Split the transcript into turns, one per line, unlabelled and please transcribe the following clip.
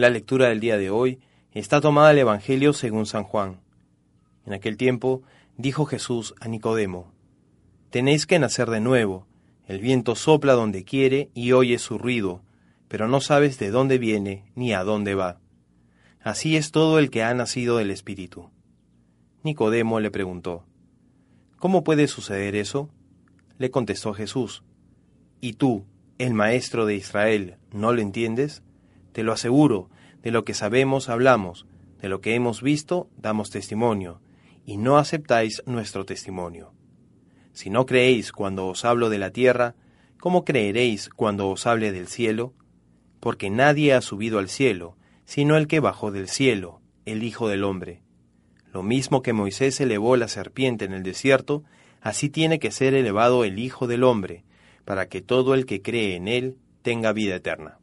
La lectura del día de hoy está tomada del Evangelio según San Juan. En aquel tiempo dijo Jesús a Nicodemo, Tenéis que nacer de nuevo, el viento sopla donde quiere y oye su ruido, pero no sabes de dónde viene ni a dónde va. Así es todo el que ha nacido del Espíritu. Nicodemo le preguntó, ¿Cómo puede suceder eso? Le contestó Jesús, ¿Y tú, el Maestro de Israel, no lo entiendes? Te lo aseguro, de lo que sabemos hablamos, de lo que hemos visto damos testimonio, y no aceptáis nuestro testimonio. Si no creéis cuando os hablo de la tierra, ¿cómo creeréis cuando os hable del cielo? Porque nadie ha subido al cielo, sino el que bajó del cielo, el Hijo del Hombre. Lo mismo que Moisés elevó la serpiente en el desierto, así tiene que ser elevado el Hijo del Hombre, para que todo el que cree en él tenga vida eterna.